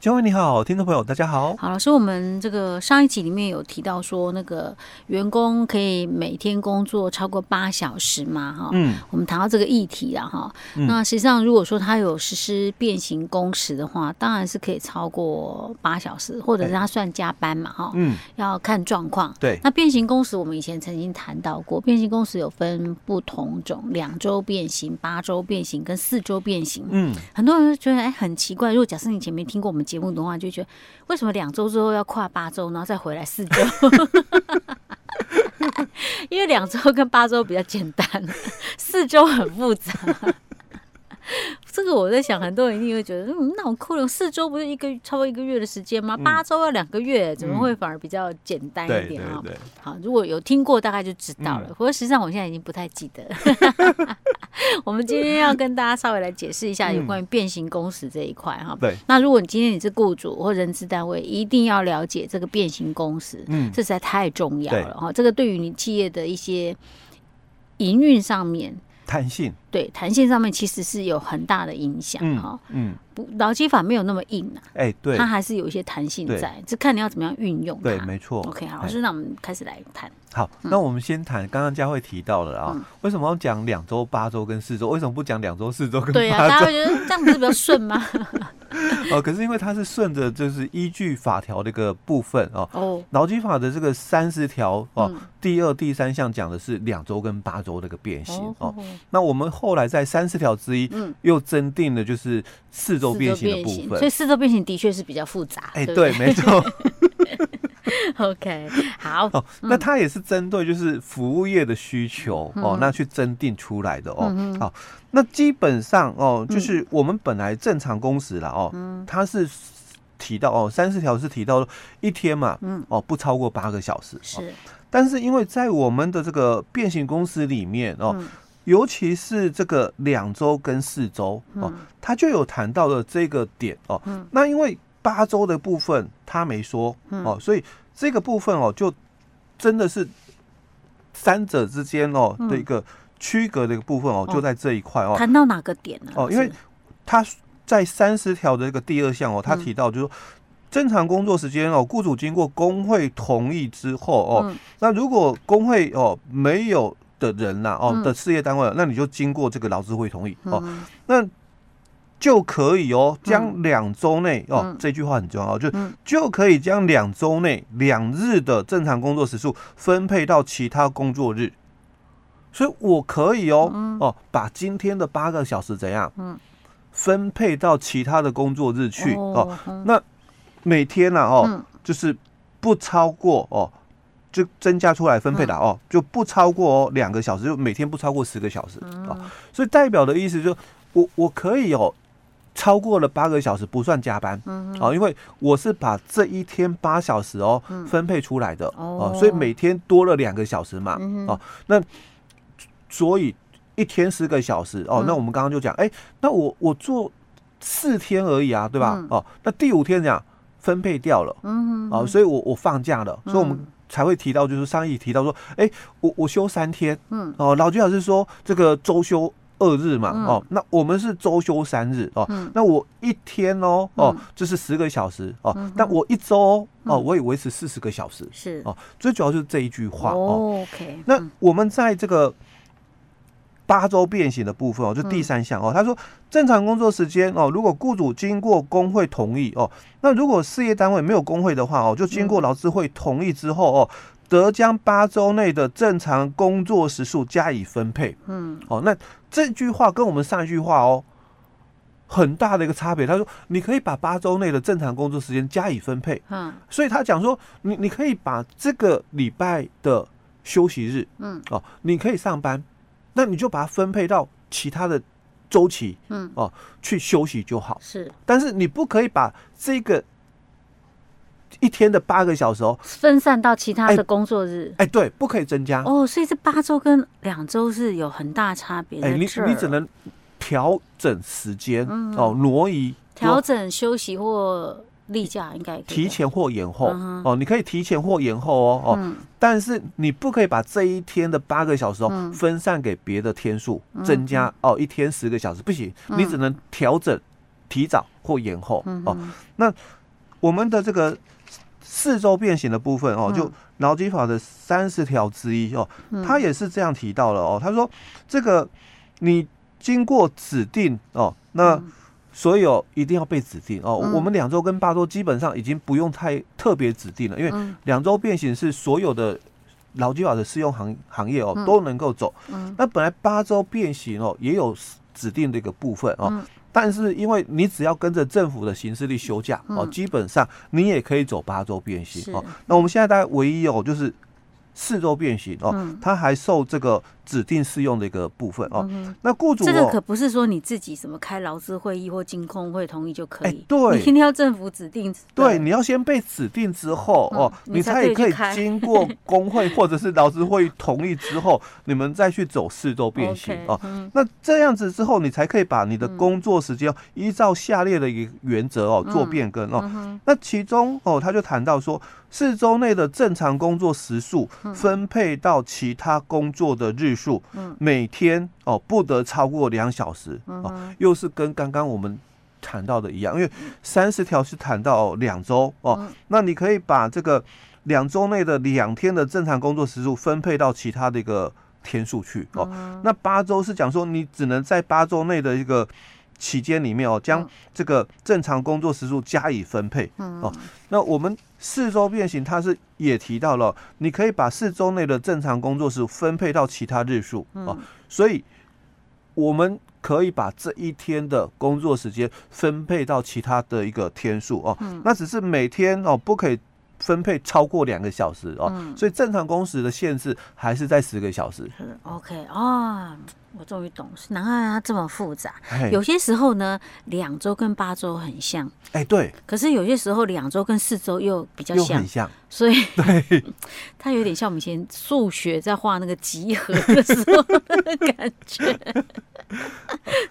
嘉惠你好，听众朋友大家好。好，老师，我们这个上一集里面有提到说，那个员工可以每天工作超过八小时嘛？哈，嗯，我们谈到这个议题了哈。嗯、那实际上，如果说他有实施变形工时的话，当然是可以超过八小时，或者是他算加班嘛？哈，嗯，要看状况。对。那变形工时，我们以前曾经谈到过，变形工时有分不同种，两周变形、八周变形跟四周变形。嗯，很多人觉得哎很奇怪，如果假设你前面听过我们。节目的话，就觉得为什么两周之后要跨八周，然后再回来四周？因为两周跟八周比较简单，四周很复杂。这个我在想，很多人一定会觉得，嗯，那我扣了四周不是一个超过一个月的时间吗？八周要两个月，怎么会反而比较简单一点啊？好，如果有听过，大概就知道了。不过实际上，我现在已经不太记得。我们今天要跟大家稍微来解释一下有关于变形工时这一块哈。对。那如果你今天你是雇主或人资单位，一定要了解这个变形工时，嗯，这实在太重要了哈。这个对于你企业的一些营运上面。弹性对弹性上面其实是有很大的影响哈，嗯，不劳基法没有那么硬啊，哎，对，它还是有一些弹性在，这看你要怎么样运用它。对，没错。OK，好，老师，那我们开始来谈。好，那我们先谈刚刚佳慧提到的啊，为什么要讲两周、八周跟四周？为什么不讲两周、四周跟？对啊，大家会觉得这样不是比较顺吗？哦，可是因为它是顺着就是依据法条的一个部分哦，哦，劳基法的这个三十条哦，第二、第三项讲的是两周跟八周这个变形哦。那我们后来在三十条之一嗯又增订了就是四周变形的部分，所以四周变形的确是比较复杂。哎，对，没错。OK，好哦，那它也是针对就是服务业的需求、嗯、哦，那去增订出来的哦。嗯、哼。好，那基本上哦，就是我们本来正常工时了哦，嗯、它是提到哦，三四条是提到一天嘛，嗯，哦，不超过八个小时是、哦。但是因为在我们的这个变形公司里面哦，嗯、尤其是这个两周跟四周哦，它就有谈到了这个点哦。嗯、那因为八周的部分他没说哦，所以这个部分哦，就真的是三者之间哦的一个区隔的一个部分哦，就在这一块哦。谈到哪个点呢？哦，因为他在三十条的这个第二项哦，他提到就是说正常工作时间哦，雇主经过工会同意之后哦，那如果工会哦没有的人呐哦的事业单位，那你就经过这个劳资会同意哦，那。就可以哦，将两周内哦，这句话很重要，就就可以将两周内两日的正常工作时数分配到其他工作日，所以我可以哦哦，把今天的八个小时怎样，分配到其他的工作日去哦，那每天呢哦，就是不超过哦，就增加出来分配的哦，就不超过哦两个小时，就每天不超过十个小时哦，所以代表的意思就我我可以哦。超过了八个小时不算加班，嗯，哦，因为我是把这一天八小时哦分配出来的，哦，所以每天多了两个小时嘛，哦，那所以一天十个小时，哦，那我们刚刚就讲，哎，那我我做四天而已啊，对吧？哦，那第五天讲分配掉了，嗯哼，哦，所以我我放假了，所以我们才会提到，就是上一提到说，哎，我我休三天，嗯，哦，老居老师说这个周休。二日嘛，嗯、哦，那我们是周休三日哦，嗯、那我一天哦，哦，就是十个小时哦，但我一周哦，嗯、我也维持四十个小时，是。哦，最主要就是这一句话哦。OK，那我们在这个八周变形的部分哦，就第三项哦，他说正常工作时间哦，如果雇主经过工会同意哦，那如果事业单位没有工会的话哦，就经过劳资会同意之后哦。得将八周内的正常工作时数加以分配。嗯，哦，那这句话跟我们上一句话哦，很大的一个差别。他说，你可以把八周内的正常工作时间加以分配。嗯，所以他讲说，你你可以把这个礼拜的休息日，嗯，哦，你可以上班，那你就把它分配到其他的周期，嗯，哦，去休息就好。是，但是你不可以把这个。一天的八个小时哦，分散到其他的工作日。哎，对，不可以增加。哦。所以这八周跟两周是有很大差别的。哎，你你只能调整时间哦，挪移、调整休息或例假应该提前或延后。哦，你可以提前或延后哦哦，但是你不可以把这一天的八个小时哦分散给别的天数，增加哦一天十个小时。不行，你只能调整提早或延后。哦。那我们的这个四周变形的部分哦，就劳基法的三十条之一哦，他也是这样提到了哦，他说这个你经过指定哦，那。所有一定要被指定哦。我们两周跟八周基本上已经不用太特别指定了，因为两周变形是所有的劳基法的适用行行业哦都能够走。那本来八周变形哦也有指定的一个部分哦，但是因为你只要跟着政府的行事力休假哦，基本上你也可以走八周变形哦。那我们现在大概唯一有就是。四周变形哦，它还受这个指定适用的一个部分哦。那雇主这个可不是说你自己什么开劳资会议或经控会同意就可以，对，你一定要政府指定。对，你要先被指定之后哦，你才可以经过工会 或者是劳资会议同意之后，你们再去走四周变形哦。那这样子之后，你才可以把你的工作时间依照下列的一个原则哦做变更哦。那其中哦，他就谈到说。四周内的正常工作时数分配到其他工作的日数，每天哦不得超过两小时哦，又是跟刚刚我们谈到的一样，因为三十条是谈到两周哦，那你可以把这个两周内的两天的正常工作时数分配到其他的一个天数去哦，那八周是讲说你只能在八周内的一个。期间里面哦，将这个正常工作时数加以分配哦。那我们四周变形，它是也提到了，你可以把四周内的正常工作时分配到其他日数哦。所以我们可以把这一天的工作时间分配到其他的一个天数哦。那只是每天哦不可以分配超过两个小时哦。所以正常工时的限制还是在十个小时。OK 啊。我终于懂，难怪它这么复杂。有些时候呢，两周跟八周很像，哎、欸，对。可是有些时候，两周跟四周又比较像，很像。所以，对，它有点像我们以前数学在画那个集合的时候的感觉。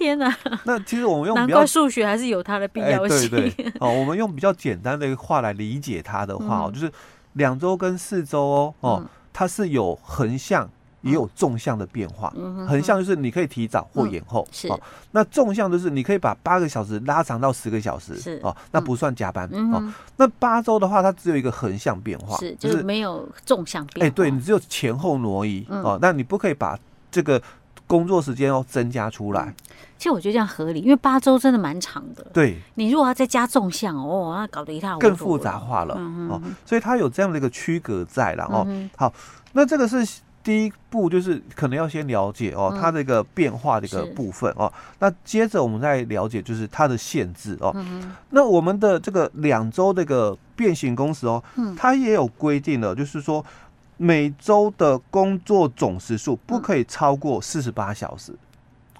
天哪！那其实我们用难怪数学还是有它的必要性。哦，我们用比较简单的话来理解它的话，哦、嗯，就是两周跟四周哦，哦，它是有横向。也有纵向的变化，横向就是你可以提早或延后，是。那纵向就是你可以把八个小时拉长到十个小时，是哦，那不算加班哦。那八周的话，它只有一个横向变化，是就是没有纵向变化。哎，对，你只有前后挪移哦，那你不可以把这个工作时间要增加出来。其实我觉得这样合理，因为八周真的蛮长的。对，你如果要再加纵向哦，那搞得一塌糊涂，更复杂化了哦。所以它有这样的一个区隔在了哦。好，那这个是。第一步就是可能要先了解哦，它这个变化的一个部分哦。那接着我们再了解就是它的限制哦。那我们的这个两周这个变形工时哦，它也有规定了，就是说每周的工作总时数不可以超过四十八小时。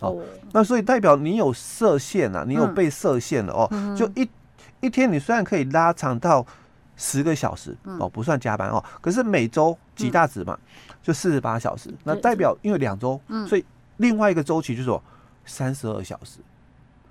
哦，那所以代表你有设限啊，你有被设限了哦。就一一天你虽然可以拉长到十个小时哦，不算加班哦，可是每周几大值嘛。就四十八小时，那代表因为两周，所以另外一个周期就是说三十二小时，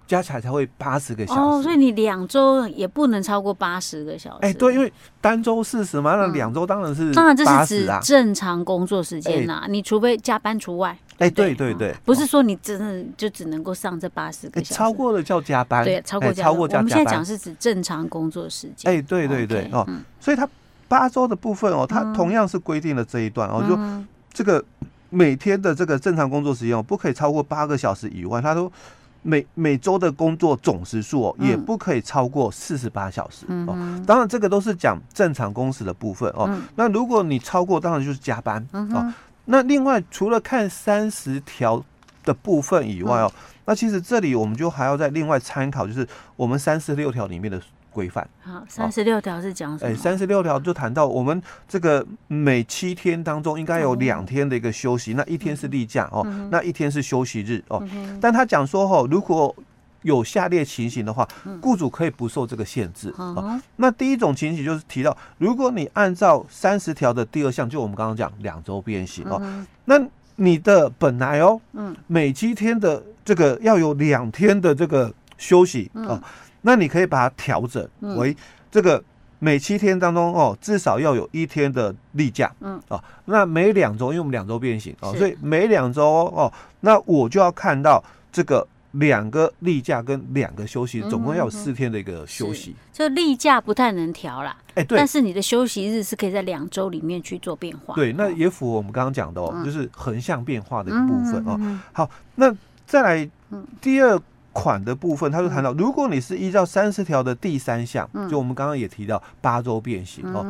加起来才会八十个小时。哦，所以你两周也不能超过八十个小时。哎，对，因为单周四十嘛，那两周当然是当然这是指正常工作时间呐，你除非加班除外。哎，对对对，不是说你真的就只能够上这八十个小时，超过了叫加班。对，超过超过加班。我们现在讲是指正常工作时间。哎，对对对哦，所以他。八周的部分哦，它同样是规定了这一段哦，就这个每天的这个正常工作时间哦，不可以超过八个小时以外。他说每每周的工作总时数哦，也不可以超过四十八小时哦。当然，这个都是讲正常工时的部分哦。那如果你超过，当然就是加班哦。那另外，除了看三十条的部分以外哦，那其实这里我们就还要再另外参考，就是我们三十六条里面的。规范。好，三十六条是讲什么？哎，三十六条就谈到我们这个每七天当中应该有两天的一个休息，那一天是例假哦，那一天是休息日哦。但他讲说哦，如果有下列情形的话，雇主可以不受这个限制哦。那第一种情形就是提到，如果你按照三十条的第二项，就我们刚刚讲两周变形哦，那你的本来哦，嗯。每七天的这个要有两天的这个休息哦。那你可以把它调整为这个每七天当中哦，至少要有一天的例假。嗯，哦，那每两周，因为我们两周变形哦，所以每两周哦，那我就要看到这个。两个例假跟两个休息，总共要有四天的一个休息。就例假不太能调啦，哎，对。但是你的休息日是可以在两周里面去做变化。对，那也符合我们刚刚讲的哦，就是横向变化的一个部分哦。好，那再来第二款的部分，他就谈到，如果你是依照三十条的第三项，就我们刚刚也提到八周变形哦，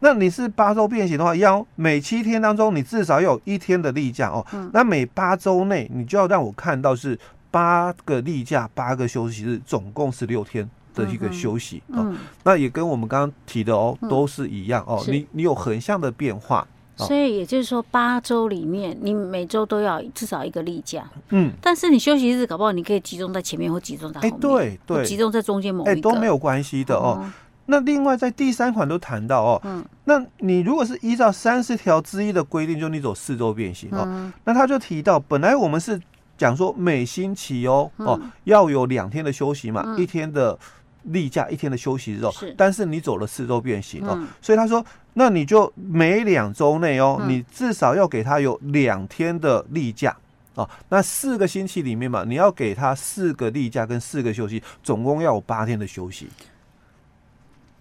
那你是八周变形的话，要每七天当中你至少要有一天的例假哦。那每八周内你就要让我看到是。八个例假，八个休息日，总共十六天的一个休息，哦。那也跟我们刚刚提的哦，都是一样哦。你你有横向的变化，哦、所以也就是说，八周里面你每周都要至少一个例假。嗯，但是你休息日搞不好你可以集中在前面或集中在后面，对对，集中在中间某一个。都没有关系的哦。哦。那另外在第三款都谈到哦，嗯，那你如果是依照三十条之一的规定，就你走四周变形哦，嗯、那他就提到本来我们是。讲说每星期哦哦要有两天的休息嘛，一天的例假，一天的休息日哦。是，但是你走了四周变形哦，所以他说，那你就每两周内哦，你至少要给他有两天的例假哦。那四个星期里面嘛，你要给他四个例假跟四个休息，总共要有八天的休息。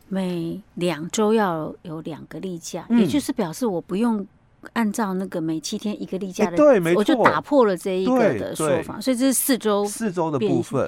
每两周要有两个例假，也就是表示我不用。按照那个每七天一个例假的，对，没错，我就打破了这一个的说法，所以这是四周四周的部分。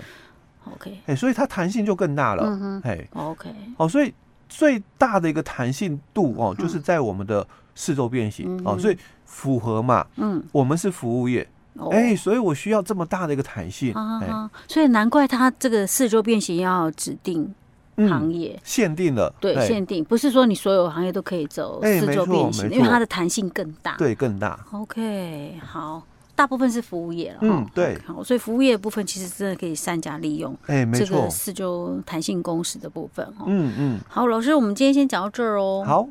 OK，哎，所以它弹性就更大了。嗯哼，OK，哦，所以最大的一个弹性度哦，就是在我们的四周变形哦，所以符合嘛。嗯，我们是服务业，哎，所以我需要这么大的一个弹性。啊，所以难怪它这个四周变形要指定。行业限定了，对，限定不是说你所有行业都可以走四周变形，因为它的弹性更大，对，更大。OK，好，大部分是服务业了，嗯，对，好，所以服务业的部分其实真的可以善加利用，哎，没错，这个四周弹性工时的部分，嗯嗯，好，老师，我们今天先讲到这儿哦，好。